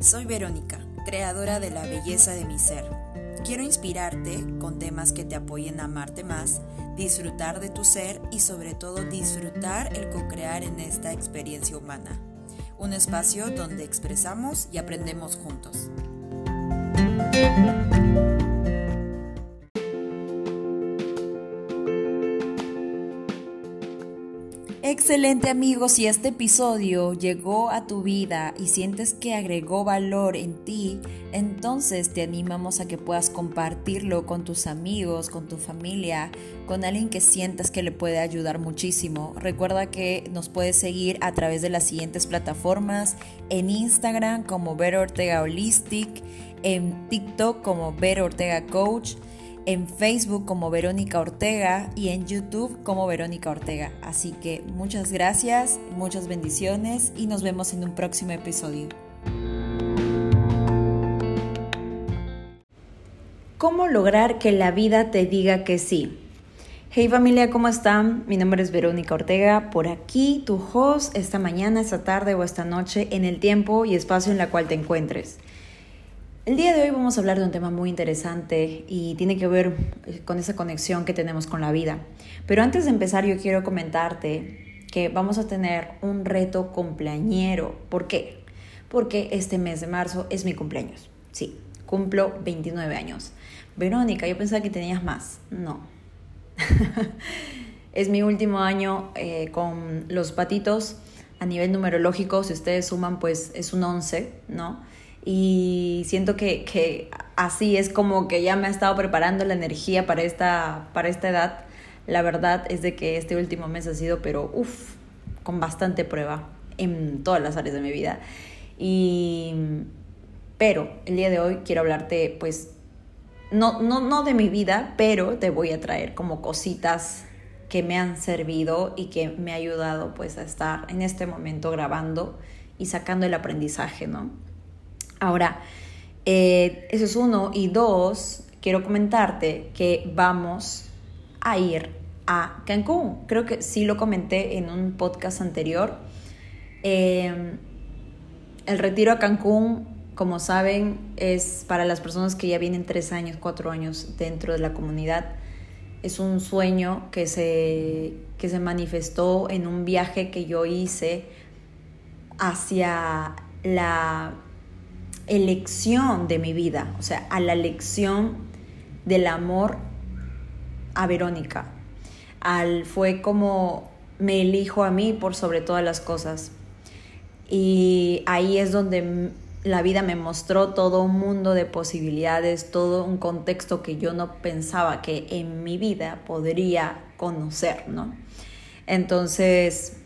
Soy Verónica, creadora de la belleza de mi ser. Quiero inspirarte con temas que te apoyen a amarte más, disfrutar de tu ser y sobre todo disfrutar el co-crear en esta experiencia humana. Un espacio donde expresamos y aprendemos juntos. Excelente amigos, si este episodio llegó a tu vida y sientes que agregó valor en ti, entonces te animamos a que puedas compartirlo con tus amigos, con tu familia, con alguien que sientas que le puede ayudar muchísimo. Recuerda que nos puedes seguir a través de las siguientes plataformas, en Instagram como Ver Ortega Holistic, en TikTok como Ver Ortega Coach, en Facebook como Verónica Ortega y en YouTube como Verónica Ortega. Así que muchas gracias, muchas bendiciones y nos vemos en un próximo episodio. ¿Cómo lograr que la vida te diga que sí? Hey familia, ¿cómo están? Mi nombre es Verónica Ortega, por aquí tu host esta mañana, esta tarde o esta noche en el tiempo y espacio en la cual te encuentres. El día de hoy vamos a hablar de un tema muy interesante y tiene que ver eh, con esa conexión que tenemos con la vida. Pero antes de empezar yo quiero comentarte que vamos a tener un reto cumpleañero. ¿Por qué? Porque este mes de marzo es mi cumpleaños. Sí, cumplo 29 años. Verónica, yo pensaba que tenías más. No. es mi último año eh, con los patitos. A nivel numerológico, si ustedes suman, pues es un 11, ¿no? Y siento que, que, así es como que ya me ha estado preparando la energía para esta, para esta edad. La verdad es de que este último mes ha sido, pero uff, con bastante prueba en todas las áreas de mi vida. Y, pero el día de hoy quiero hablarte, pues, no, no, no de mi vida, pero te voy a traer como cositas que me han servido y que me ha ayudado pues a estar en este momento grabando y sacando el aprendizaje, ¿no? Ahora, eh, eso es uno. Y dos, quiero comentarte que vamos a ir a Cancún. Creo que sí lo comenté en un podcast anterior. Em, el retiro a Cancún, como saben, es para las personas que ya vienen tres años, cuatro años dentro de la comunidad. Es un sueño que se, que se manifestó en un viaje que yo hice hacia la elección de mi vida, o sea, a la elección del amor a Verónica. Al, fue como me elijo a mí por sobre todas las cosas. Y ahí es donde la vida me mostró todo un mundo de posibilidades, todo un contexto que yo no pensaba que en mi vida podría conocer, ¿no? Entonces,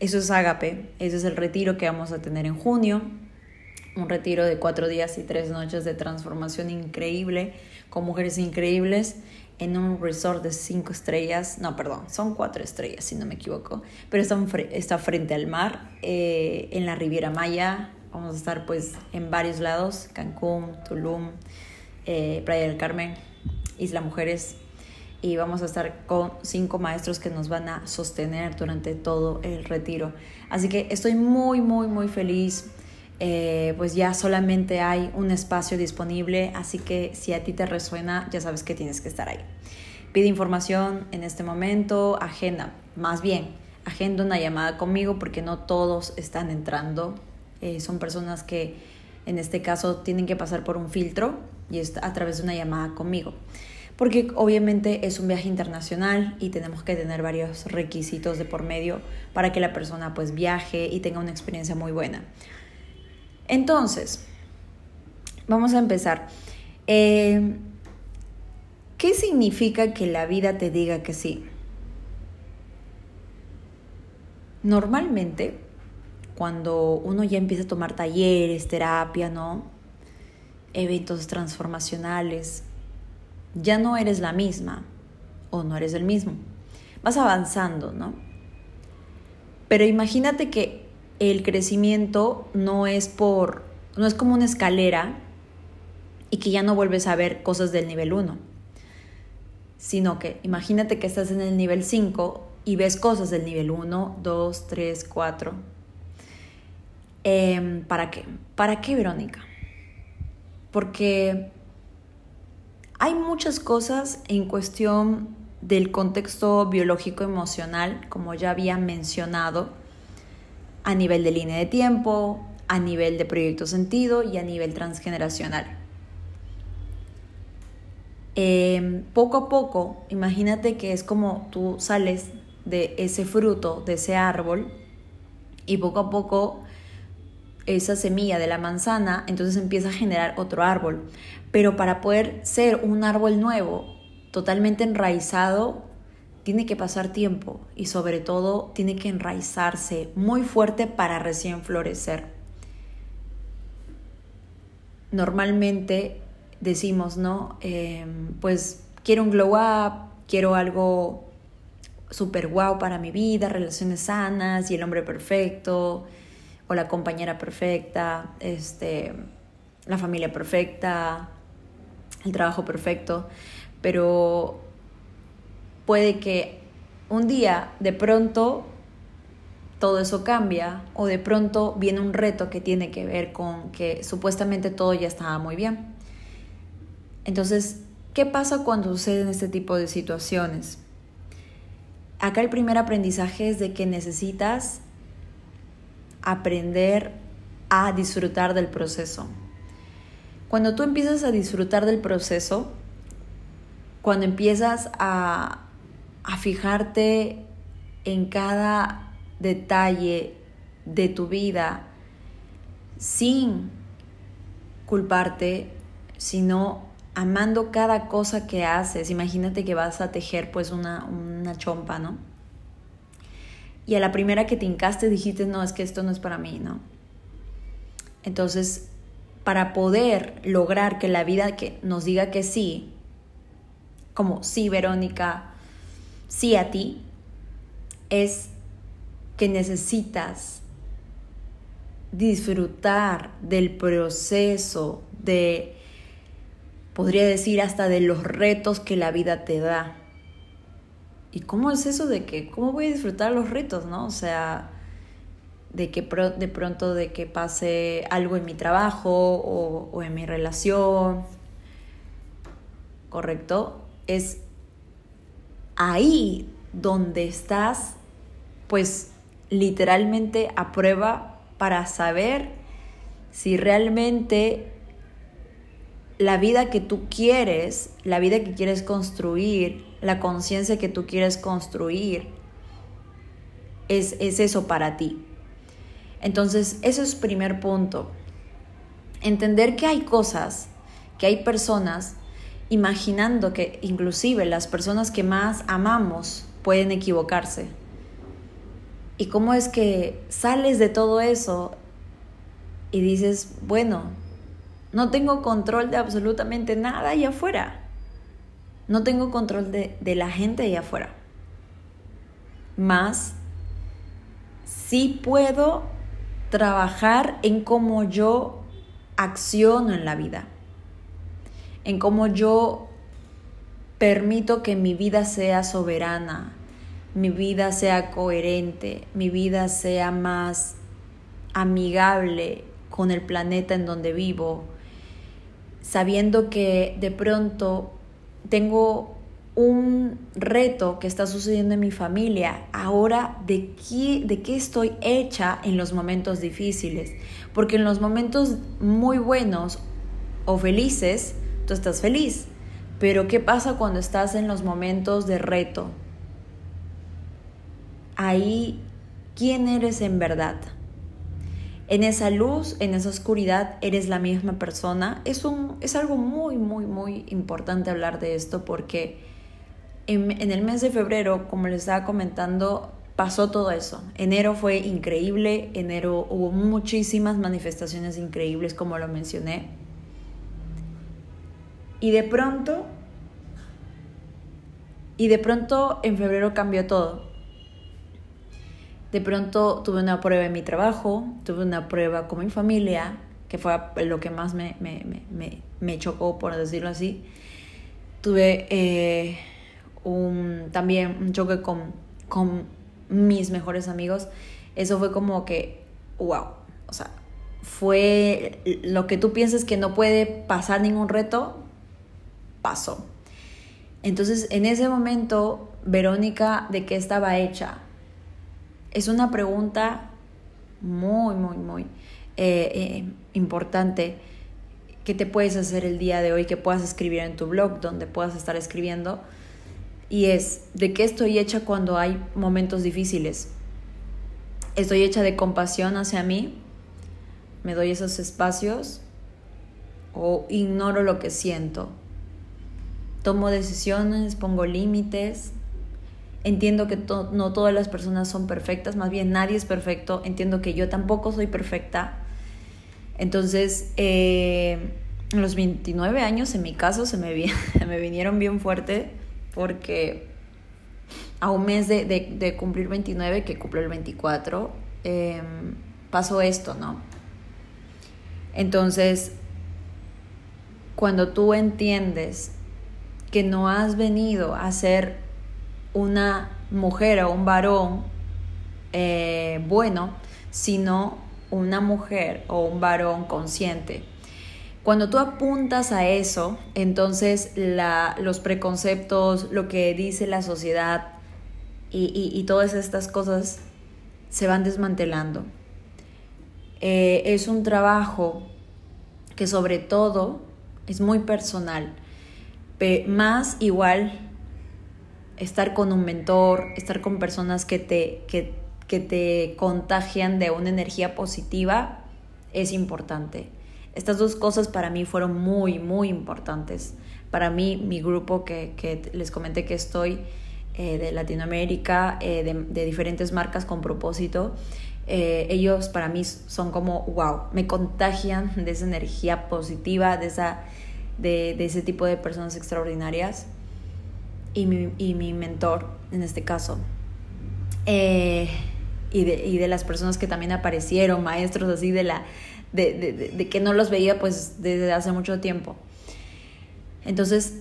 eso es Ágape, ese es el retiro que vamos a tener en junio un retiro de cuatro días y tres noches de transformación increíble con mujeres increíbles en un resort de cinco estrellas, no, perdón, son cuatro estrellas si no me equivoco, pero está, está frente al mar, eh, en la Riviera Maya, vamos a estar pues en varios lados, Cancún, Tulum, eh, Playa del Carmen, Isla Mujeres, y vamos a estar con cinco maestros que nos van a sostener durante todo el retiro. Así que estoy muy, muy, muy feliz eh, pues ya solamente hay un espacio disponible, así que si a ti te resuena, ya sabes que tienes que estar ahí. Pide información en este momento, agenda, más bien, agenda una llamada conmigo porque no todos están entrando, eh, son personas que en este caso tienen que pasar por un filtro y es a través de una llamada conmigo. Porque obviamente es un viaje internacional y tenemos que tener varios requisitos de por medio para que la persona pues viaje y tenga una experiencia muy buena. Entonces, vamos a empezar. Eh, ¿Qué significa que la vida te diga que sí? Normalmente, cuando uno ya empieza a tomar talleres, terapia, ¿no? Eventos transformacionales, ya no eres la misma o no eres el mismo. Vas avanzando, ¿no? Pero imagínate que el crecimiento no es por, no es como una escalera y que ya no vuelves a ver cosas del nivel 1, sino que imagínate que estás en el nivel 5 y ves cosas del nivel 1, 2, 3, 4. Em, ¿Para qué? ¿Para qué, Verónica? Porque hay muchas cosas en cuestión del contexto biológico emocional, como ya había mencionado, a nivel de línea de tiempo, a nivel de proyecto sentido y a nivel transgeneracional. Em, poco a poco, imagínate que es como tú sales de ese fruto, de ese árbol, y poco a poco esa semilla de la manzana, entonces empieza a generar otro árbol. Pero para poder ser un árbol nuevo, totalmente enraizado, tiene que pasar tiempo y sobre todo tiene que enraizarse muy fuerte para recién florecer. Normalmente decimos, ¿no? Em, pues quiero un glow up, quiero algo super guau para mi vida, relaciones sanas y el hombre perfecto o la compañera perfecta, este, la familia perfecta, el trabajo perfecto, pero puede que un día de pronto todo eso cambia o de pronto viene un reto que tiene que ver con que supuestamente todo ya estaba muy bien. Entonces, ¿qué pasa cuando suceden este tipo de situaciones? Acá el primer aprendizaje es de que necesitas aprender a disfrutar del proceso. Cuando tú empiezas a disfrutar del proceso, cuando empiezas a, a fijarte en cada detalle de tu vida sin culparte, sino amando cada cosa que haces. Imagínate que vas a tejer pues una, una chompa, ¿no? Y a la primera que te hincaste dijiste, no, es que esto no es para mí, ¿no? Entonces, para poder lograr que la vida que nos diga que sí, como sí, Verónica, sí a ti, es que necesitas disfrutar del proceso de podría decir hasta de los retos que la vida te da. ¿Y cómo es eso de que, cómo voy a disfrutar los retos, no? O sea, de que de pronto de que pase algo en mi trabajo o, o en mi relación, ¿correcto? Es ahí donde estás, pues literalmente a prueba para saber si realmente la vida que tú quieres, la vida que quieres construir, la conciencia que tú quieres construir, es, es eso para ti. Entonces, eso es primer punto. Entender que hay cosas, que hay personas, imaginando que inclusive las personas que más amamos pueden equivocarse. Y cómo es que sales de todo eso y dices, bueno, no tengo control de absolutamente nada allá afuera. No tengo control de, la gente allá afuera. Más, sí puedo trabajar en cómo yo acciono en la vida. En cómo yo permito que mi vida sea soberana, mi vida sea coherente, mi vida sea más amigable con el planeta en donde vivo, sabiendo que de pronto tengo un reto que está sucediendo en mi familia, ahora de qué, de qué estoy hecha en los momentos difíciles. Porque en los momentos muy buenos o felices, estás feliz. Pero ¿qué pasa cuando estás en los momentos de reto? Ahí, ¿quién eres en verdad? en esa luz, en esa oscuridad, eres la misma persona. Es, un, es algo muy, muy, muy importante hablar de esto porque en, en el mes de febrero, como les estaba comentando, pasó todo eso. Enero fue increíble, enero hubo muchísimas manifestaciones increíbles, como lo mencioné. Y de pronto, y de pronto en febrero cambió todo. De pronto tuve una prueba en mi trabajo, tuve una prueba con mi familia, que fue lo que más me, me, chocó, por decirlo así. Tuve eh, un, también un choque con, con mis mejores amigos. Eso fue como que, wow. O sea, fue lo que tú piensas que no puede pasar ningún reto, pasó. Entonces, en ese momento, Verónica, ¿de qué estaba hecha? Es una pregunta muy, muy, muy eh, eh, importante que te puedes hacer el día de hoy, que puedas escribir en tu blog, donde puedas estar escribiendo. Y es, ¿de qué estoy hecha cuando hay momentos difíciles? Estoy hecha de compasión hacia mí, me doy esos espacios o ignoro lo que siento. Tomo decisiones, pongo límites. Entiendo que no todas las personas son perfectas, más bien nadie es perfecto. Entiendo que yo tampoco soy perfecta. Entonces, eh, los 29 años en mi caso se me, vinieron bien fuerte porque a un mes de, cumplir 29, que cumple el 24, em, pasó esto, ¿no? Entonces, cuando tú entiendes que no has venido a ser una mujer o un varón eh, bueno, sino una mujer o un varón consciente. Cuando tú apuntas a eso, entonces los preconceptos, lo que dice la sociedad y, todas estas cosas se van desmantelando. Eh, es un trabajo que sobre todo es muy personal, más igual estar con un mentor, estar con personas que te, que, que te contagian de una energía positiva es importante. Estas dos cosas para mí fueron muy, muy importantes. Para mí, mi grupo que, que les comenté que estoy eh, de Latinoamérica, eh, de, diferentes marcas con propósito, eh, ellos para mí son como, wow, me contagian de esa energía positiva, de, esa, de, de ese tipo de personas extraordinarias. Y mi, y mi mentor, en este caso. y, de, y de las personas que también aparecieron, maestros así de la de, que no los veía pues desde hace mucho tiempo. Entonces,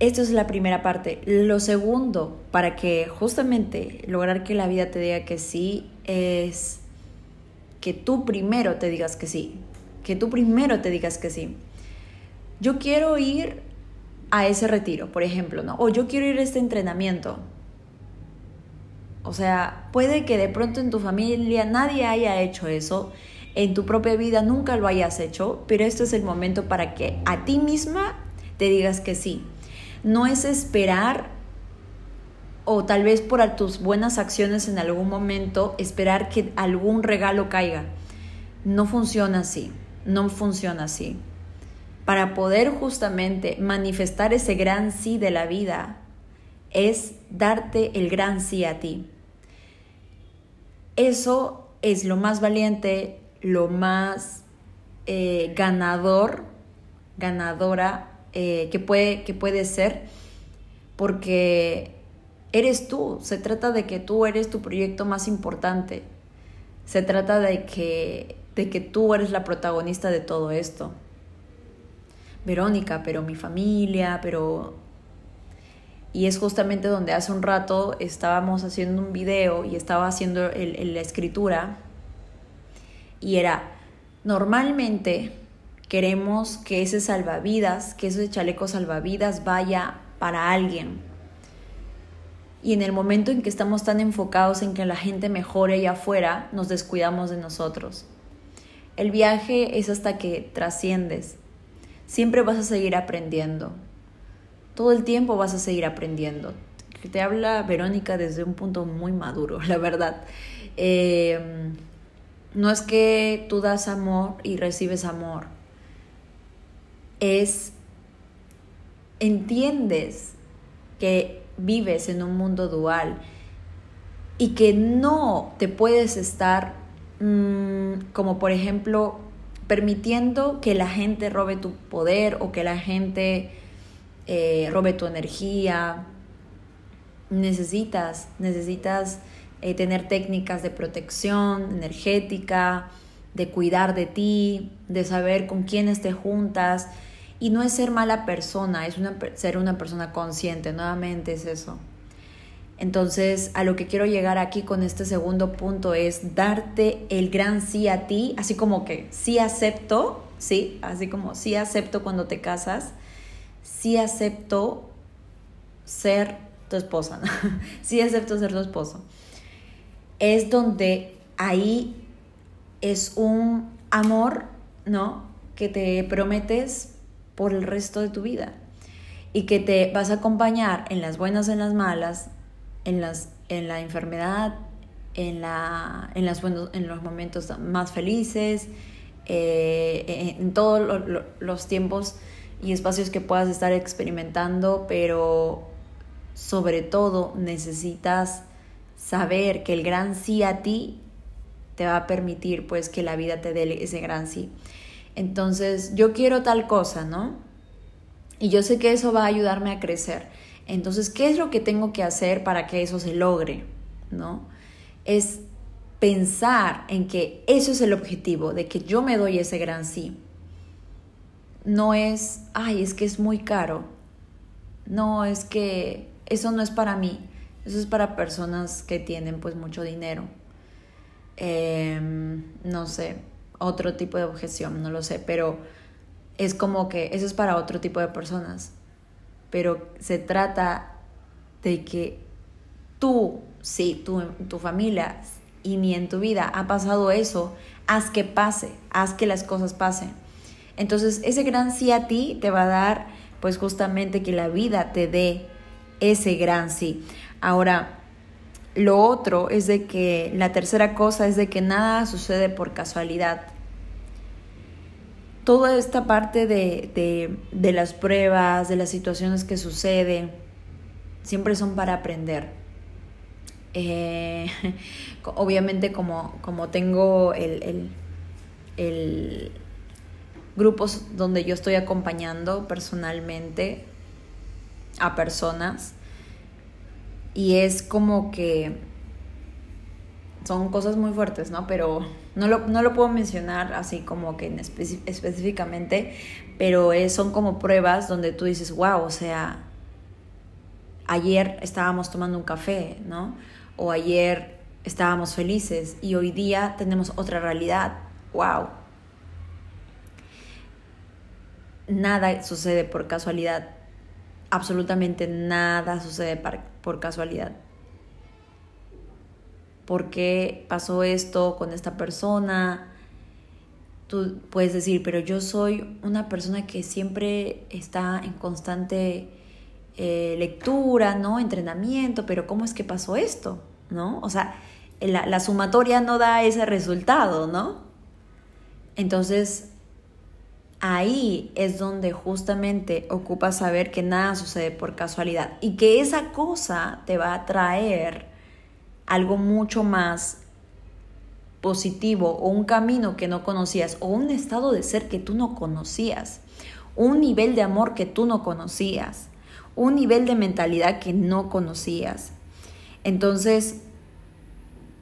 esto es la primera parte. Lo segundo, para que justamente lograr que la vida te diga que sí, es que tú primero te digas que sí. Que tú primero te digas que sí. Yo quiero ir a ese retiro, por ejemplo, ¿no? O yo quiero ir a este entrenamiento. O sea, puede que de pronto en tu familia nadie haya hecho eso en tu propia vida nunca lo hayas hecho, pero este es el momento para que a ti misma te digas que sí. No es esperar o tal vez por tus buenas acciones en algún momento esperar que algún regalo caiga. No funciona así, no funciona así. Para poder justamente manifestar ese gran sí de la vida es darte el gran sí a ti. Eso es lo más valiente, lo más eh, ganador, ganadora eh, que, puede, que puede ser, porque eres tú, se trata de que tú eres tu proyecto más importante, se trata de que, de que tú eres la protagonista de todo esto. Verónica, pero mi familia, pero... Y es justamente donde hace un rato estábamos haciendo un video y estaba haciendo la escritura y era, normalmente queremos que ese salvavidas, que ese chaleco salvavidas vaya para alguien. Y en el momento en que estamos tan enfocados en que la gente mejore allá afuera, nos descuidamos de nosotros. El viaje es hasta que trasciendes. Siempre vas a seguir aprendiendo. Todo el tiempo vas a seguir aprendiendo. Te habla Verónica desde un punto muy maduro, la verdad. Eh, no es que tú das amor y recibes amor. Es, entiendes que vives en un mundo dual y que no te puedes estar mm, como por ejemplo permitiendo que la gente robe tu poder o que la gente eh, robe tu energía. Necesitas, necesitas eh, tener técnicas de protección energética, de cuidar de ti, de saber con quiénes te juntas. Y no es ser mala persona, es una, ser una persona consciente, nuevamente es eso. Entonces, a lo que quiero llegar aquí con este segundo punto es darte el gran sí a ti, así como que sí acepto, sí, así como sí acepto cuando te casas, sí acepto ser tu esposa, sí acepto ser tu esposo. Es donde ahí es un amor, ¿no? Que te prometes por el resto de tu vida y que te vas a acompañar en las buenas, en las malas, en, las, en la enfermedad, en, la, en, las en los momentos más felices, eh, en todos los tiempos y espacios que puedas estar experimentando, pero sobre todo necesitas saber que el gran sí a ti te va a permitir pues que la vida te dé ese gran sí. Entonces, yo quiero tal cosa, ¿no? Y yo sé que eso va a ayudarme a crecer. Entonces, ¿qué es lo que tengo que hacer para que eso se logre? ¿No? Es pensar en que eso es el objetivo, de que yo me doy ese gran sí. No es, ay, es que es muy caro. No, es que eso no es para mí. Eso es para personas que tienen pues mucho dinero. Em, no sé, otro tipo de objeción, no lo sé, pero es como que eso es para otro tipo de personas pero se trata de que tú, sí, tú, tu familia y ni en tu vida ha pasado eso, haz que pase, haz que las cosas pasen. Entonces, ese gran sí a ti te va a dar, pues justamente que la vida te dé ese gran sí. Ahora, lo otro es de que, la tercera cosa es de que nada sucede por casualidad toda esta parte de, las pruebas, de las situaciones que suceden, siempre son para aprender. Eh, obviamente como, como tengo el, el, grupos donde yo estoy acompañando personalmente a personas y es como que son cosas muy fuertes, ¿no? Pero no lo, puedo mencionar así como que específicamente, pero son como pruebas donde tú dices, wow, o sea, ayer estábamos tomando un café, ¿no? O ayer estábamos felices y hoy día tenemos otra realidad, wow. Nada sucede por casualidad, absolutamente nada sucede por casualidad por qué pasó esto con esta persona. Tú puedes decir, pero yo soy una persona que siempre está en constante eh, lectura, ¿no? Entrenamiento, pero ¿cómo es que pasó esto? ¿No? O sea, la, la sumatoria no da ese resultado, ¿no? Entonces, ahí es donde justamente ocupa saber que nada sucede por casualidad y que esa cosa te va a traer algo mucho más positivo o un camino que no conocías o un estado de ser que tú no conocías, un nivel de amor que tú no conocías, un nivel de mentalidad que no conocías. Entonces,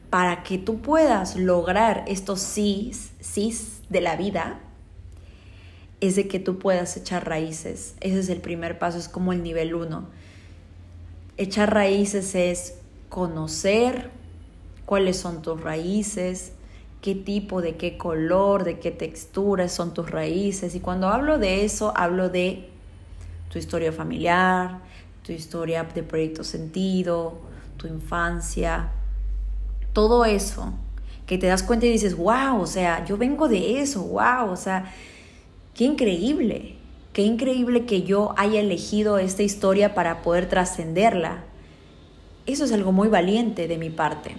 para que tú puedas lograr estos sís, sís de la vida, es de que tú puedas echar raíces. Ese es el primer paso, es como el nivel uno. Echar raíces es conocer cuáles son tus raíces, qué tipo, de qué color, de qué textura son tus raíces. Y cuando hablo de eso, hablo de tu historia familiar, tu historia de proyecto sentido, tu infancia, todo eso que te das cuenta y dices, wow, o sea, yo vengo de eso, wow, o sea, qué increíble, qué increíble que yo haya elegido esta historia para poder trascenderla eso es algo muy valiente de mi parte.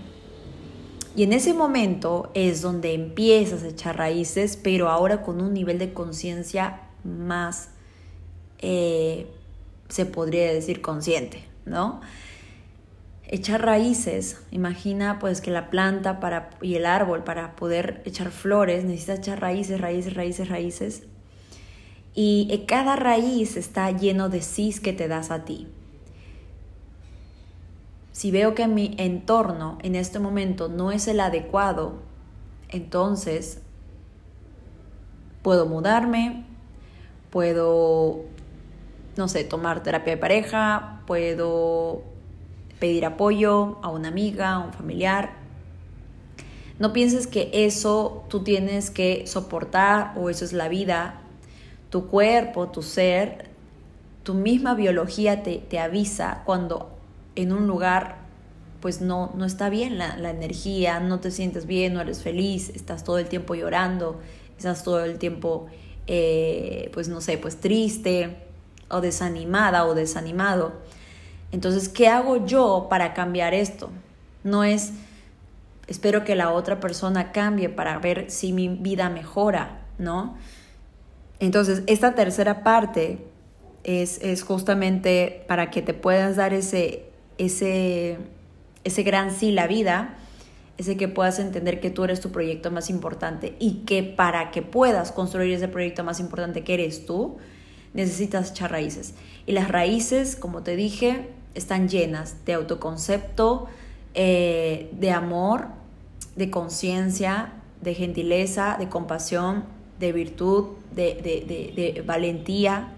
Y en ese momento es donde empiezas a echar raíces, pero ahora con un nivel de conciencia más, eh, se podría decir, consciente, ¿no? Echar raíces, imagina pues que la planta para, y el árbol para poder echar flores necesita echar raíces, raíces, raíces, raíces. Y cada raíz está lleno de cis que te das a ti. Si veo que mi entorno en este momento no es el adecuado, entonces puedo mudarme, puedo, no sé, tomar terapia de pareja, puedo pedir apoyo a una amiga, a un familiar. No pienses que eso tú tienes que soportar o eso es la vida. Tu cuerpo, tu ser, tu misma biología te, te avisa cuando en un lugar pues no, no está bien la, la, energía, no te sientes bien, no eres feliz, estás todo el tiempo llorando, estás todo el tiempo, eh, pues no sé, pues triste o desanimada o desanimado. Entonces, ¿qué hago yo para cambiar esto? No es, espero que la otra persona cambie para ver si mi vida mejora, ¿no? Entonces, esta tercera parte es, es justamente para que te puedas dar ese, ese ese gran sí la vida, ese que puedas entender que tú eres tu proyecto más importante y que para que puedas construir ese proyecto más importante que eres tú, necesitas echar raíces. Y las raíces, como te dije, están llenas de autoconcepto, eh, de amor, de conciencia, de gentileza, de compasión, de virtud, de, de, de valentía.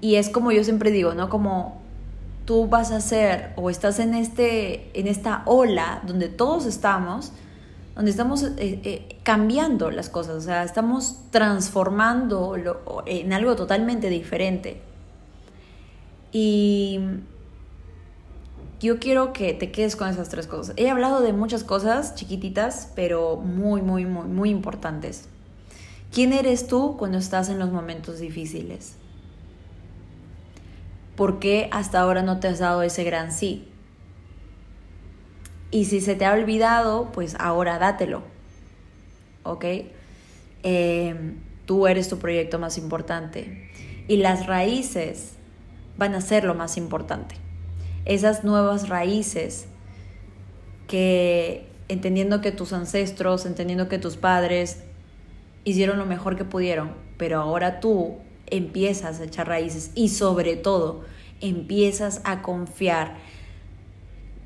Y es como yo siempre digo, ¿no? Como tú vas a ser o estás en, este, en esta ola donde todos estamos, donde estamos eh, eh, cambiando las cosas, o sea, estamos transformando en algo totalmente diferente. Y yo quiero que te quedes con esas tres cosas. He hablado de muchas cosas chiquititas, pero muy, muy, muy, muy importantes. ¿Quién eres tú cuando estás en los momentos difíciles? ¿Por qué hasta ahora no te has dado ese gran sí? Y si se te ha olvidado, pues ahora dátelo. ¿Ok? Em, tú eres tu proyecto más importante. Y las raíces van a ser lo más importante. Esas nuevas raíces que entendiendo que tus ancestros, entendiendo que tus padres hicieron lo mejor que pudieron, pero ahora tú empiezas a echar raíces y sobre todo empiezas a confiar.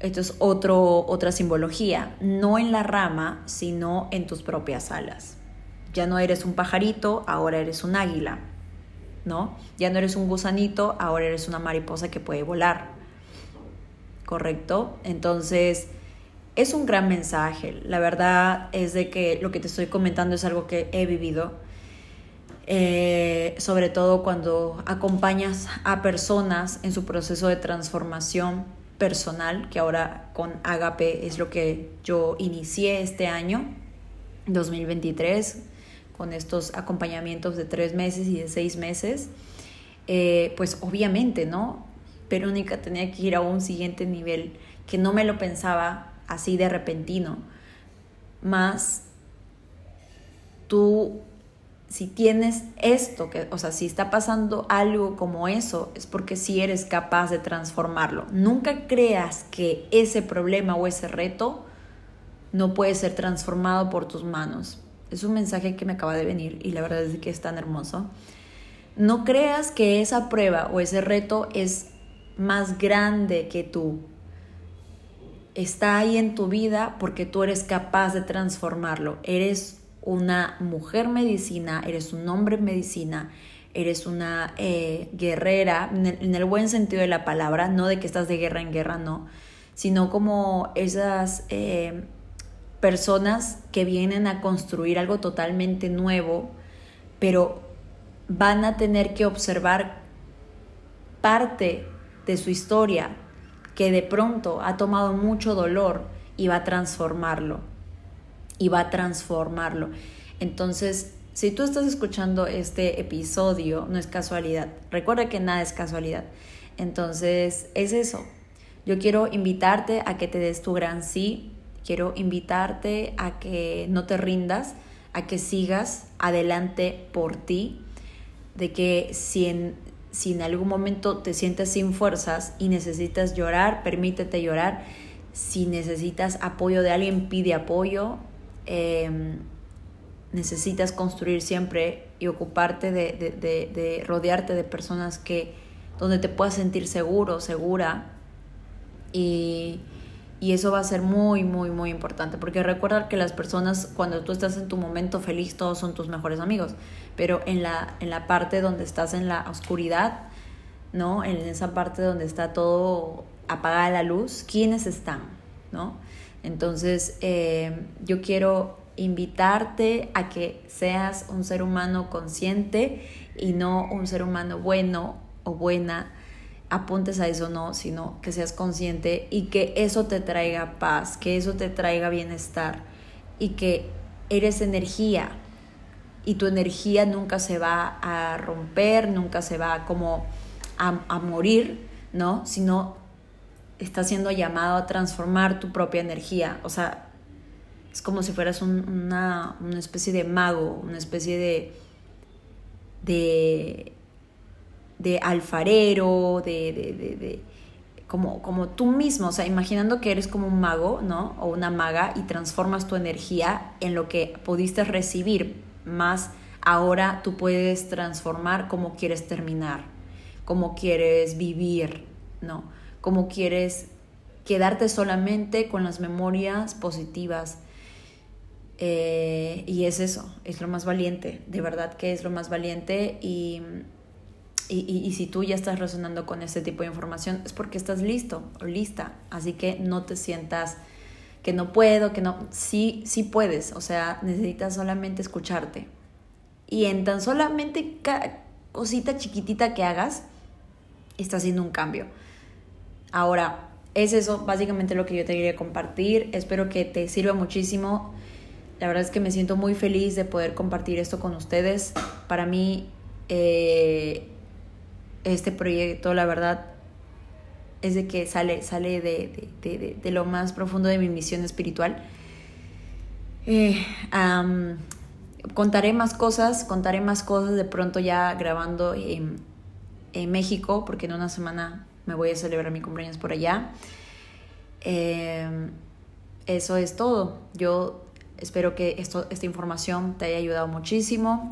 Esto es otro, otra simbología, no en la rama, sino en tus propias alas. Ya no eres un pajarito, ahora eres un águila, ¿no? Ya no eres un gusanito, ahora eres una mariposa que puede volar. ¿Correcto? Entonces, es un gran mensaje. La verdad es de que lo que te estoy comentando es algo que he vivido eh, sobre todo cuando acompañas a personas en su proceso de transformación personal, que ahora con Agape es lo que yo inicié este año, 2023, con estos acompañamientos de tres meses y de seis meses, eh, pues obviamente, ¿no? Verónica tenía que ir a un siguiente nivel que no me lo pensaba así de repentino, más tú si tienes esto, que, o sea, si está pasando algo como eso, es porque sí eres capaz de transformarlo. Nunca creas que ese problema o ese reto no puede ser transformado por tus manos. Es un mensaje que me acaba de venir y la verdad es que es tan hermoso. No creas que esa prueba o ese reto es más grande que tú. Está ahí en tu vida porque tú eres capaz de transformarlo. Eres una mujer medicina, eres un hombre medicina, eres una eh, guerrera, en el, buen sentido de la palabra, no de que estás de guerra en guerra, no, sino como esas eh, personas que vienen a construir algo totalmente nuevo, pero van a tener que observar parte de su historia que de pronto ha tomado mucho dolor y va a transformarlo y va a transformarlo. Entonces, si tú estás escuchando este episodio, no es casualidad. Recuerda que nada es casualidad. Entonces, es eso. Yo quiero invitarte a que te des tu gran sí. Quiero invitarte a que no te rindas, a que sigas adelante por ti. De que si en, si en algún momento te sientes sin fuerzas y necesitas llorar, permítete llorar. Si necesitas apoyo de alguien, pide apoyo. Em, necesitas construir siempre y ocuparte de, rodearte de personas que donde te puedas sentir seguro, segura y, y, eso va a ser muy, muy, muy importante porque recuerda que las personas cuando tú estás en tu momento feliz todos son tus mejores amigos, pero en la, en la parte donde estás en la oscuridad, ¿no? En esa parte donde está todo apagada la luz, ¿quiénes están? ¿No? Entonces, eh, yo quiero invitarte a que seas un ser humano consciente y no un ser humano bueno o buena, apuntes a eso no, sino que seas consciente y que eso te traiga paz, que eso te traiga bienestar y que eres energía y tu energía nunca se va a romper, nunca se va como a, a morir, ¿no? Sino está siendo llamado a transformar tu propia energía. O sea, es como si fueras una, especie de mago, una especie de, de, de alfarero, de, de, de, como, como tú mismo, o sea, imaginando que eres como un mago, ¿no? O una maga y transformas tu energía en lo que pudiste recibir, más ahora tú puedes transformar cómo quieres terminar, cómo quieres vivir, ¿no? Cómo quieres quedarte solamente con las memorias positivas eh, y es eso, es lo más valiente, de verdad que es lo más valiente y, y, si tú ya estás resonando con este tipo de información es porque estás listo o lista, así que no te sientas que no puedo, que no, sí, sí puedes, o sea, necesitas solamente escucharte. Y en tan solamente cosita chiquitita que hagas, está haciendo un cambio. Ahora, es eso básicamente lo que yo te quería compartir. Espero que te sirva muchísimo. La verdad es que me siento muy feliz de poder compartir esto con ustedes. Para mí, eh, este proyecto, la verdad, es de que sale, sale de, lo más profundo de mi misión espiritual. Eh, contaré más cosas, contaré más cosas de pronto ya grabando en, México, porque en una semana me voy a celebrar mi cumpleaños por allá. Eh, eso es todo. Yo Espero que esto, esta información te haya ayudado muchísimo.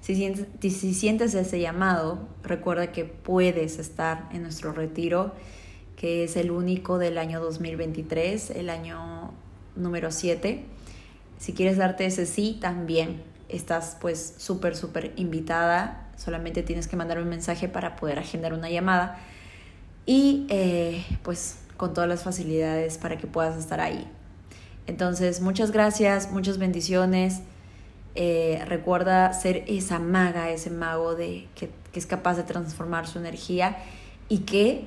Si sientes, si sientes ese llamado, recuerda que puedes estar en nuestro retiro, que es el único del año 2023, el año número 7. Si quieres darte ese sí, también estás pues súper, súper invitada. Solamente tienes que mandar un mensaje para poder agendar una llamada. Y eh, pues con todas las facilidades para que puedas estar ahí. Entonces, muchas gracias, muchas bendiciones. Eh, recuerda ser esa maga, ese mago de, que, es capaz de transformar su energía y que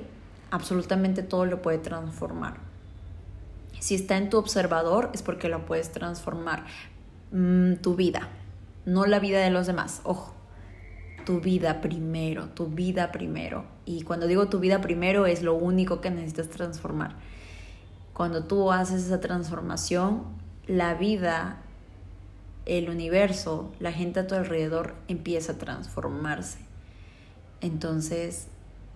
absolutamente todo lo puede transformar. Si está en tu observador es porque lo puedes transformar. Mm, tu vida, no la vida de los demás. Ojo, tu vida primero, tu vida primero. Y cuando digo tu vida primero es lo único que necesitas transformar. Cuando tú haces esa transformación, la vida, el universo, la gente a tu alrededor empieza a transformarse. Entonces,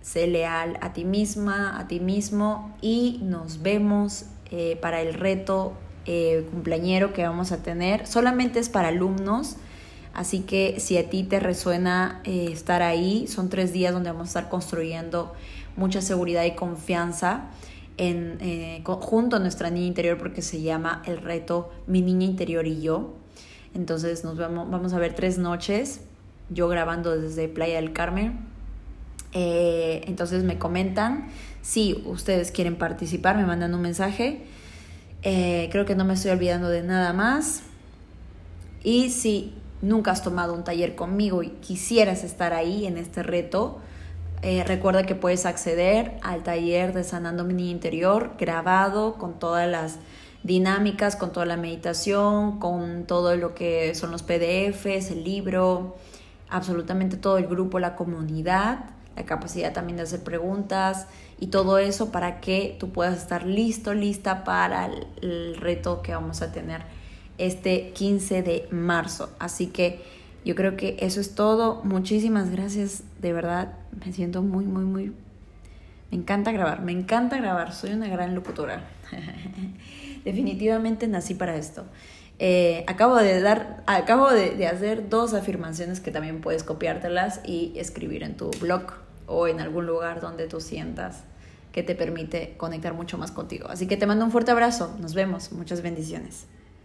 sé leal a ti misma, a ti mismo y nos vemos eh, para el reto eh, cumpleañero que vamos a tener. Solamente es para alumnos, así que si a ti te resuena eh, estar ahí, son tres días donde vamos a estar construyendo mucha seguridad y confianza en, eh, junto a nuestra niña interior porque se llama el reto Mi niña interior y yo. Entonces nos vamos, vamos a ver tres noches, yo grabando desde Playa del Carmen. Eh, entonces me comentan si ustedes quieren participar, me mandan un mensaje. Creo que no me estoy olvidando de nada más. Y si nunca has tomado un taller conmigo y quisieras estar ahí en este reto, eh, recuerda que puedes acceder al taller de Sanando Mi Interior grabado con todas las dinámicas, con toda la meditación, con todo lo que son los PDFs, el libro, absolutamente todo el grupo, la comunidad, la capacidad también de hacer preguntas y todo eso para que tú puedas estar listo, lista para el reto que vamos a tener este 15 de marzo. Así que yo creo que eso es todo. Muchísimas gracias, de verdad. Me siento muy, muy, muy... Me encanta grabar, me encanta grabar. Soy una gran locutora. Definitivamente nací para esto. Eh, acabo de dar, acabo de, de, hacer dos afirmaciones que también puedes copiártelas y escribir en tu blog o en algún lugar donde tú sientas que te permite conectar mucho más contigo. Así que te mando un fuerte abrazo. Nos vemos. Muchas bendiciones.